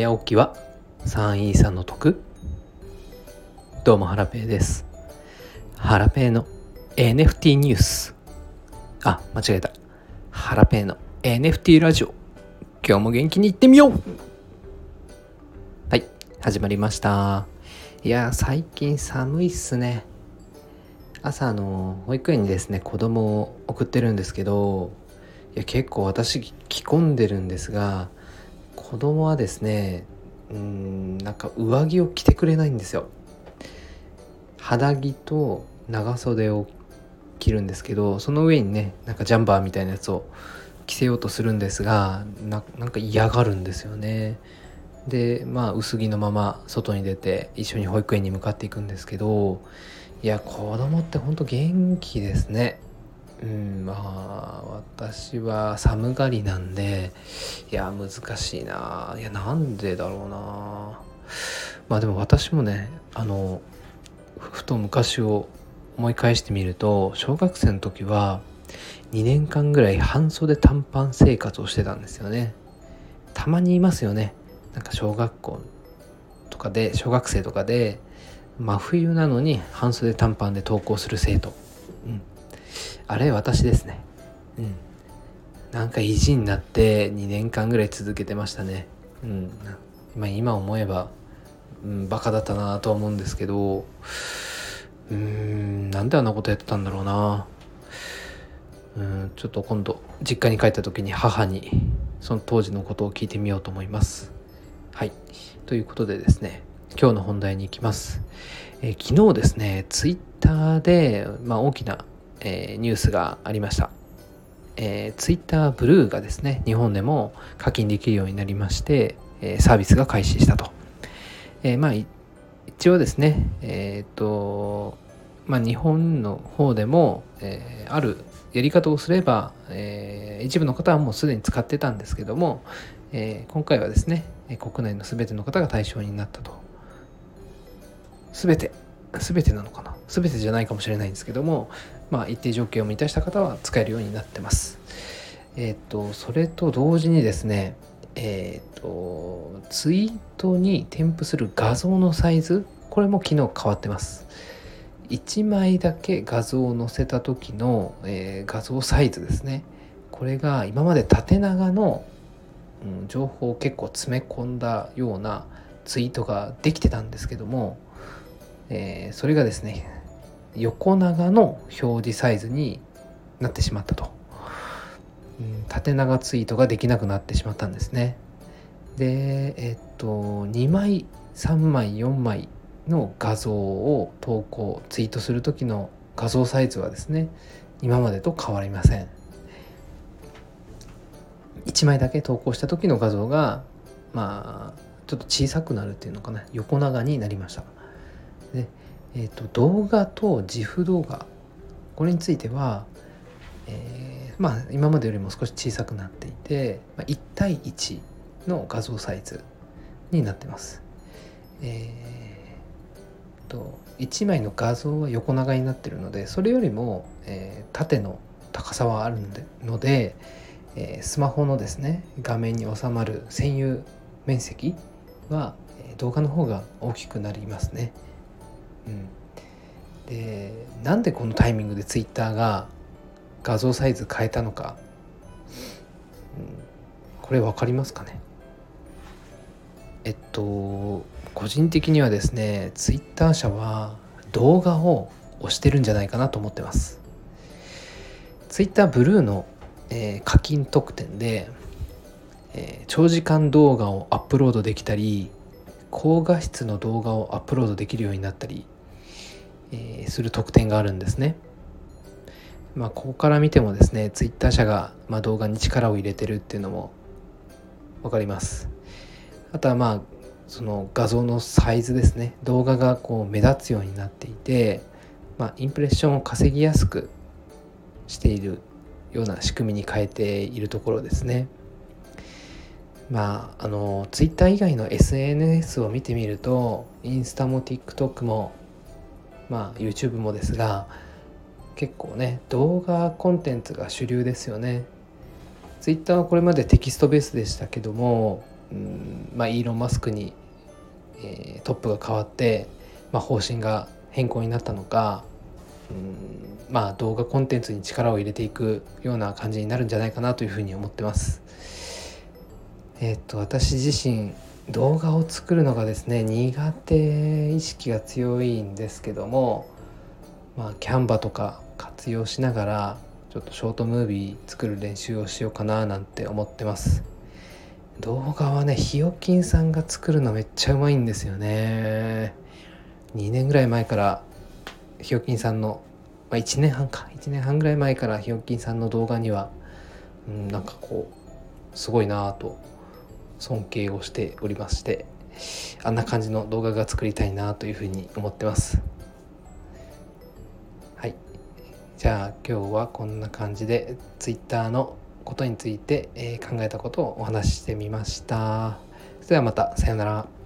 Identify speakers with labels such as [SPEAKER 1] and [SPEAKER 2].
[SPEAKER 1] 早起きは？3位さんの得？どうもハラペーです。ハラペーの NFT ニュース。あ間違えた。ハラペーの NFT ラジオ。今日も元気にいってみよう。はい始まりました。いや最近寒いっすね。朝の保育園にですね子供を送ってるんですけどいや結構私着込んでるんですが子供はですねうんなんか上着を着てくれないんですよ。肌着と長袖を着るんですけどその上にねなんかジャンバーみたいなやつを着せようとするんですがなんか嫌がるんですよね。でまあ薄着のまま外に出て一緒に保育園に向かっていくんですけどいや子供ってほんと元気ですね。うんまあ私は寒がりなんでいや難しいな。いやなんでだろうな。まあでも私もねあのふと昔を思い返してみると小学生の時は2年間ぐらい半袖短パン生活をしてたんですよね。たまにいますよね。なんか小学校とかで小学生とかで真冬なのに半袖短パンで登校する生徒、うん、あれ私ですね。うん。なんか意地になって2年間ぐらい続けてましたね。うん。まあ今思えば、うん、バカだったなとは思うんですけどうーんなんであんなことやってたんだろうな。うんちょっと今度実家に帰った時に母にその当時のことを聞いてみようと思います。はい。ということでですね今日の本題に行きます、えー、昨日ですねツイッターで、まあ、大きな、えー、ニュースがありました。えー、ツイッターブルーがですね日本でも課金できるようになりまして、えー、サービスが開始したと、えー、まあ一応ですねえっ、とまあ日本の方でも、えー、あるやり方をすれば、えー、一部の方はもうすでに使ってたんですけども、えー、今回はですね国内の全ての方が対象になったと。全て。全てなのかな？全てじゃないかもしれないんですけども、まあ、一定条件を満たした方は使えるようになってます。えっ、ー、とそれと同時にですねえっ、ー、とツイートに添付する画像のサイズこれも昨日変わってます。1枚だけ画像を載せた時の、えー、画像サイズですねこれが今まで縦長の、うん、情報を結構詰め込んだようなツイートができてたんですけどもえー、それがですね横長の表示サイズになってしまったと、うん、縦長ツイートができなくなってしまったんですね。でえっと2枚3枚4枚の画像を投稿ツイートする時の画像サイズはですね今までと変わりません。1枚だけ投稿した時の画像がまあちょっと小さくなるっていうのかな。横長になりました。で、えーと、動画と自負動画これについては、えー、まあ今までよりも少し小さくなっていて、まあ、1対1の画像サイズになってます。えーと、1枚の画像は横長になってるのでそれよりも、えー、縦の高さはあるので、えー、スマホのですね画面に収まる占有面積は動画の方が大きくなりますね。うん、でなんでこのタイミングでツイッターが画像サイズ変えたのか、うん、これ分かりますかね？えっと個人的にはですねツイッター社は動画を押してるんじゃないかなと思ってます。ツイッターブルーの、えー、課金特典で、えー、長時間動画をアップロードできたり高画質の動画をアップロードできるようになったり、えー、する特典があるんですね。まあ、ここから見てもですね、ツイッター社が、まあ、動画に力を入れてるっていうのも分かります。あとはまあ、その画像のサイズですね。動画がこう目立つようになっていて、まあ、インプレッションを稼ぎやすくしているような仕組みに変えているところですね。まああの Twitter 以外の SNS を見てみるとインスタも TikTok もまあ YouTube もですが結構ね動画コンテンツが主流ですよね Twitter はこれまでテキストベースでしたけどもうんまあ、イーロン・マスクに、えー、トップが変わって、まあ、方針が変更になったのかうんまあ動画コンテンツに力を入れていくような感じになるんじゃないかなというふうに思ってます。えっ、と私自身動画を作るのがですね苦手意識が強いんですけどもまあキャンバとか活用しながらちょっとショートムービー作る練習をしようかななんて思ってます。動画はねひよきんさんが作るのめっちゃうまいんですよね。2年ぐらい前からひよきんさんの、まあ、1年半か。1年半ぐらい前からひよきんさんの動画には、うん、なんかこうすごいなぁと尊敬をしておりましてあんな感じの動画が作りたいなというふうに思ってます。はい。じゃあ今日はこんな感じで Twitter のことについて、え、考えたことをお話ししてみました。それではまたさようなら。